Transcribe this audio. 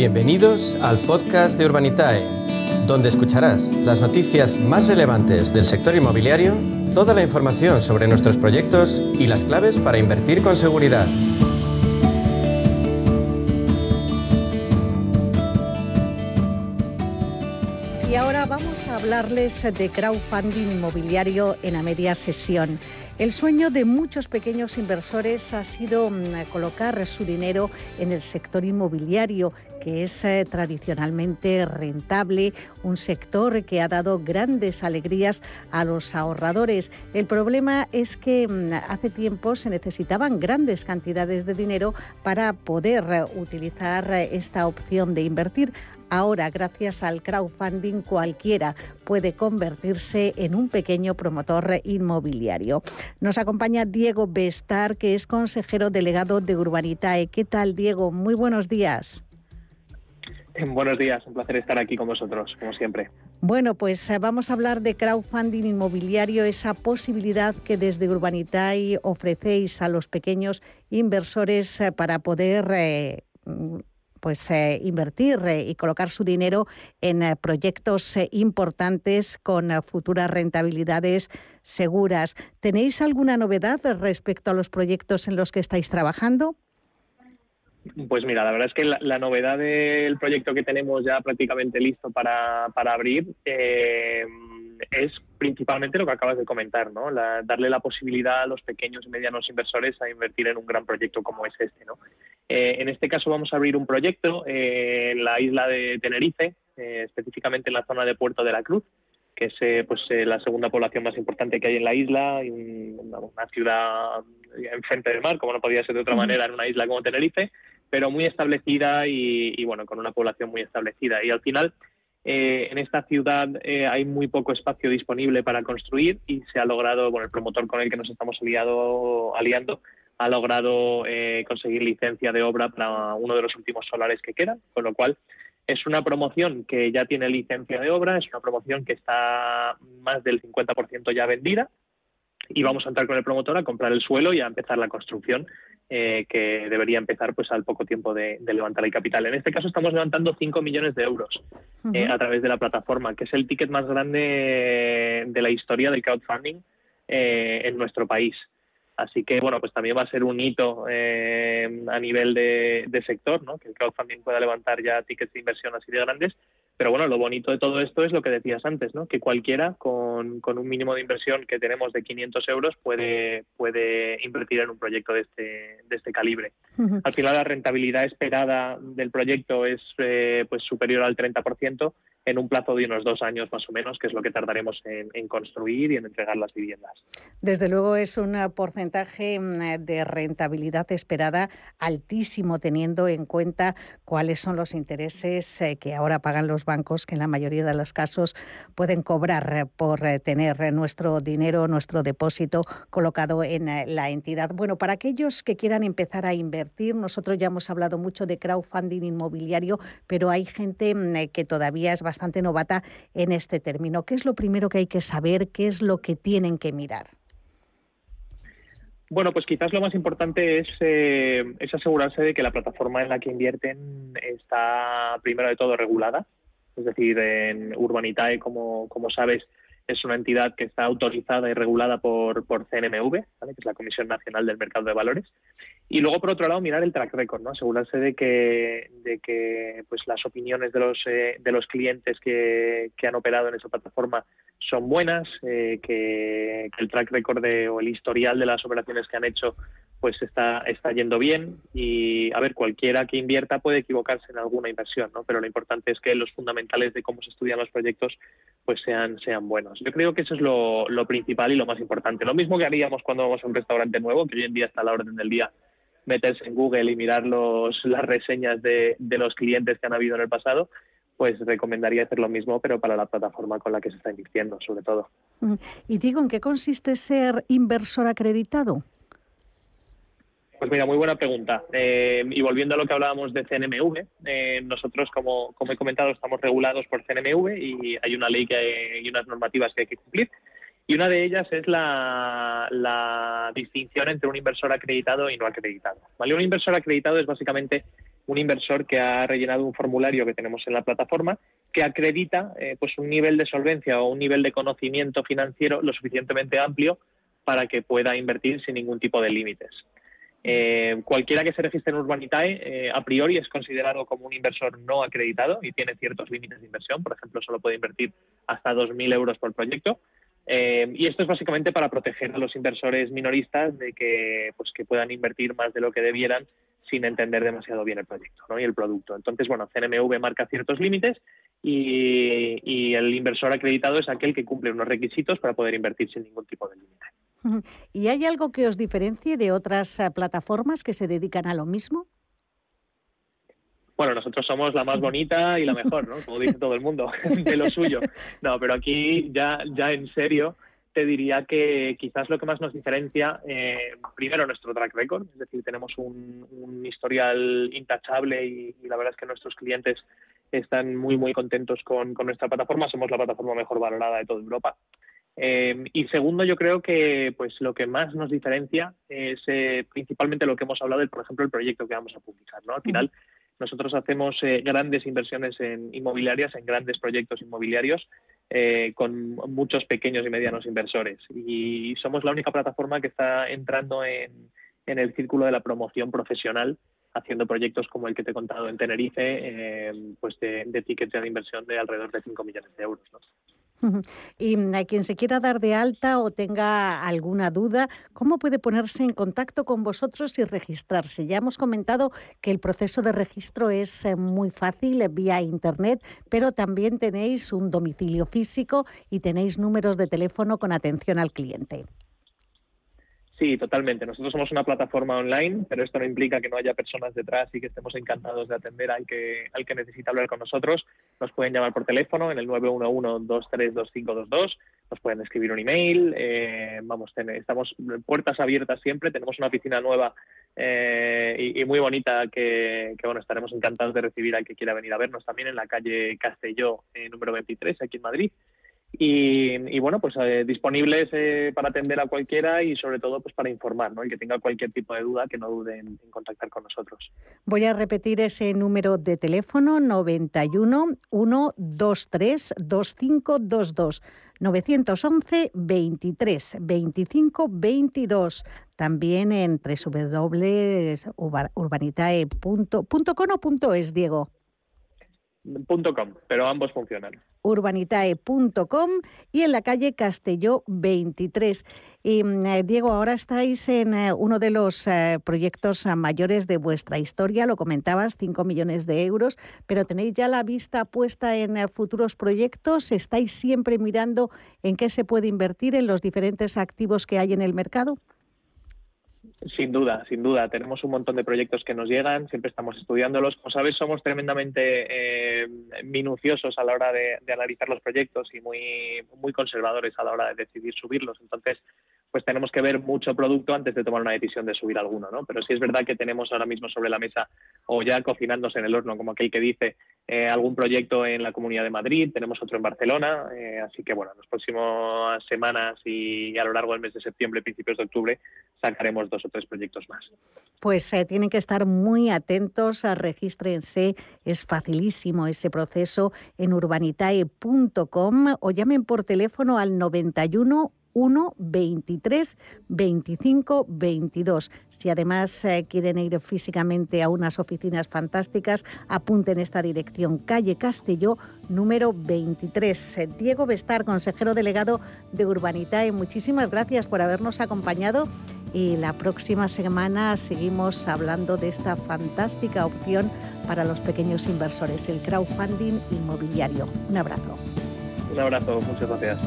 Bienvenidos al podcast de Urbanitae, donde escucharás las noticias más relevantes del sector inmobiliario, toda la información sobre nuestros proyectos y las claves para invertir con seguridad. Y ahora vamos a hablarles de crowdfunding inmobiliario en la media sesión. El sueño de muchos pequeños inversores ha sido mm, colocar su dinero en el sector inmobiliario, que es eh, tradicionalmente rentable, un sector que ha dado grandes alegrías a los ahorradores. El problema es que mm, hace tiempo se necesitaban grandes cantidades de dinero para poder eh, utilizar eh, esta opción de invertir. Ahora, gracias al crowdfunding, cualquiera puede convertirse en un pequeño promotor inmobiliario. Nos acompaña Diego Bestar, que es consejero delegado de Urbanitae. ¿Qué tal, Diego? Muy buenos días. Buenos días, un placer estar aquí con vosotros, como siempre. Bueno, pues eh, vamos a hablar de crowdfunding inmobiliario, esa posibilidad que desde Urbanitae ofrecéis a los pequeños inversores eh, para poder eh, pues eh, invertir eh, y colocar su dinero en eh, proyectos importantes con futuras rentabilidades seguras. ¿Tenéis alguna novedad respecto a los proyectos en los que estáis trabajando? Pues mira, la verdad es que la, novedad del proyecto que tenemos ya prácticamente listo para, para abrir es principalmente lo que acabas de comentar, ¿no? darle la posibilidad a los pequeños y medianos inversores a invertir en un gran proyecto como es este, ¿no? Eh, en este caso vamos a abrir un proyecto eh, en la isla de Tenerife, eh, específicamente en la zona de Puerto de la Cruz, que es pues, la segunda población más importante que hay en la isla, y una, ciudad enfrente del mar, como no podía ser de otra manera en una isla como Tenerife, pero muy establecida y, y bueno, con una población muy establecida. Y al final eh, en esta ciudad eh, hay muy poco espacio disponible para construir y se ha logrado, bueno, el promotor con el que nos estamos aliado, aliando ha logrado eh, conseguir licencia de obra para uno de los últimos solares que quedan, con lo cual es una promoción que ya tiene licencia de obra, es una promoción que está más del 50% ya vendida y vamos a entrar con el promotor a comprar el suelo y a empezar la construcción eh, que debería empezar pues al poco tiempo de, levantar el capital. En este caso estamos levantando 5 millones de euros eh, a través de la plataforma, que es el ticket más grande de la historia del crowdfunding eh, en nuestro país. Así que, bueno, pues también va a ser un hito a nivel de, de sector, ¿no? que el crowdfunding pueda levantar ya tickets de inversión así de grandes pero bueno, lo bonito de todo esto es lo que decías antes, ¿no? Que cualquiera con, con un mínimo de inversión que tenemos de 500 euros puede, puede invertir en un proyecto de este, de este calibre. Al final la rentabilidad esperada del proyecto es eh, pues superior al 30% en un plazo de unos dos años más o menos, que es lo que tardaremos en, construir y en entregar las viviendas. Desde luego es un porcentaje mm, de rentabilidad esperada altísimo, teniendo en cuenta cuáles son los intereses eh, que ahora pagan los bancos, que en la mayoría de los casos pueden cobrar eh, por eh, tener nuestro dinero, nuestro depósito colocado en la entidad. Bueno, para aquellos que quieran empezar a invertir, nosotros ya hemos hablado mucho de crowdfunding inmobiliario, pero hay gente mm, que todavía es bastante novata en este término. ¿Qué es lo primero que hay que saber? ¿Qué es lo que tienen que mirar? Bueno, pues quizás lo más importante es, eh, es, asegurarse de que la plataforma en la que invierten está primero de todo regulada. Es decir, en Urbanitae, como, sabes, es una entidad que está autorizada y regulada por, CNMV, que es la Comisión Nacional del Mercado de Valores. Y luego, por otro lado, mirar el track record, ¿no? asegurarse de que, de que pues, las opiniones de los, eh, de los clientes que, han operado en esa plataforma son buenas, eh, que, el track record o el historial de las operaciones que han hecho pues está, está yendo bien y, a ver, cualquiera que invierta puede equivocarse en alguna inversión, ¿no? pero lo importante es que los fundamentales de cómo se estudian los proyectos pues sean, sean buenos. Yo creo que eso es lo, lo principal y lo más importante. Lo mismo que haríamos cuando vamos a un restaurante nuevo, que hoy en día está a la orden del día meterse en Google y mirar los, las reseñas de, de los clientes que han habido en el pasado, pues recomendaría hacer lo mismo, pero para la plataforma con la que se está invirtiendo, sobre todo. Y digo, ¿en qué consiste ser inversor acreditado? Pues mira, muy buena pregunta. Eh, y volviendo a lo que hablábamos de CNMV, eh, nosotros, como, como he comentado, estamos regulados por CNMV y hay una ley que y unas normativas que hay que cumplir. Y una de ellas es la, la distinción entre un inversor acreditado y no acreditado. ¿vale? Un inversor acreditado es básicamente un inversor que ha rellenado un formulario que tenemos en la plataforma que acredita eh, pues un nivel de solvencia o un nivel de conocimiento financiero lo suficientemente amplio para que pueda invertir sin ningún tipo de límites. Eh, cualquiera que se registre en Urbanitae, eh, a priori es considerado como un inversor no acreditado y tiene ciertos límites de inversión. Por ejemplo, solo puede invertir hasta 2.000 euros por proyecto. Eh, y esto es básicamente para proteger a los inversores minoristas de que, pues, que puedan invertir más de lo que debieran sin entender demasiado bien el proyecto ¿no? y el producto. Entonces, bueno, CNMV marca ciertos límites y, y el inversor acreditado es aquel que cumple unos requisitos para poder invertir sin ningún tipo de límite. ¿Y hay algo que os diferencie de otras eh, plataformas que se dedican a lo mismo? Bueno, nosotros somos la más bonita y la mejor, ¿no? Como dice todo el mundo, de lo suyo. No, pero aquí ya, ya en serio te diría que quizás lo que más nos diferencia, eh, primero nuestro track record, es decir, tenemos un, historial intachable y, la verdad es que nuestros clientes están muy, muy contentos con, con nuestra plataforma. Somos la plataforma mejor valorada de toda Europa. Eh, y segundo, yo creo que pues lo que más nos diferencia es eh, principalmente lo que hemos hablado, del, por ejemplo, el proyecto que vamos a publicar. ¿no? Al final, nosotros hacemos eh, grandes inversiones en inmobiliarias, en grandes proyectos inmobiliarios, con muchos pequeños y medianos inversores. Y somos la única plataforma que está entrando en, en el círculo de la promoción profesional haciendo proyectos como el que te he contado en Tenerife, pues de, de tickets de inversión de alrededor de 5 millones de euros. Y mm, a quien se quiera dar de alta o tenga alguna duda, ¿cómo puede ponerse en contacto con vosotros y registrarse? Ya hemos comentado que el proceso de registro es eh, muy fácil eh, vía Internet, pero también tenéis un domicilio físico y tenéis números de teléfono con atención al cliente. Sí, totalmente. Nosotros somos una plataforma online, pero esto no implica que no haya personas detrás y que estemos encantados de atender al que, al que necesita hablar con nosotros. Nos pueden llamar por teléfono en el 911-232522, nos pueden escribir un email, eh, vamos, estamos puertas abiertas siempre, tenemos una oficina nueva eh, y, muy bonita que, bueno, estaremos encantados de recibir al que quiera venir a vernos también en la calle Castelló, eh, número 23, aquí en Madrid. Y, bueno, pues eh, disponibles eh, para atender a cualquiera y sobre todo pues para informar, ¿no? El que tenga cualquier tipo de duda, que no dude en, contactar con nosotros. Voy a repetir ese número de teléfono 91 123 2522. 911 23 25 22. También en www.urbanitae.com o .es, Diego. .com, pero ambos funcionan urbanitae.com y en la calle Castelló 23. Y eh, Diego, ahora estáis en eh, uno de los eh, proyectos mayores de vuestra historia, lo comentabas, 5 millones de euros, pero tenéis ya la vista puesta en futuros proyectos, estáis siempre mirando en qué se puede invertir en los diferentes activos que hay en el mercado. Sin duda, sin duda. Tenemos un montón de proyectos que nos llegan, siempre estamos estudiándolos. Como sabes, somos tremendamente eh, minuciosos a la hora de, analizar los proyectos y muy, muy conservadores a la hora de decidir subirlos. Entonces, pues tenemos que ver mucho producto antes de tomar una decisión de subir alguno, ¿no? Pero sí es verdad que tenemos ahora mismo sobre la mesa o ya cocinándose en el horno, como aquel que dice, eh, algún proyecto en la Comunidad de Madrid, tenemos otro en Barcelona, eh, así que bueno, en las próximas semanas y a lo largo del mes de septiembre, principios de octubre, sacaremos dos o tres proyectos más. Pues eh, tienen que estar muy atentos, a regístrense, es facilísimo ese proceso en urbanitae.com o llamen por teléfono al 91 1 23 25 22. Si además eh, quieren ir físicamente a unas oficinas fantásticas, apunten esta dirección, calle Castelló, número 23. Eh, Diego Bestar, consejero delegado de Urbanitae, muchísimas gracias por habernos acompañado y la próxima semana seguimos hablando de esta fantástica opción para los pequeños inversores, el crowdfunding inmobiliario. Un abrazo. Un abrazo, muchas gracias.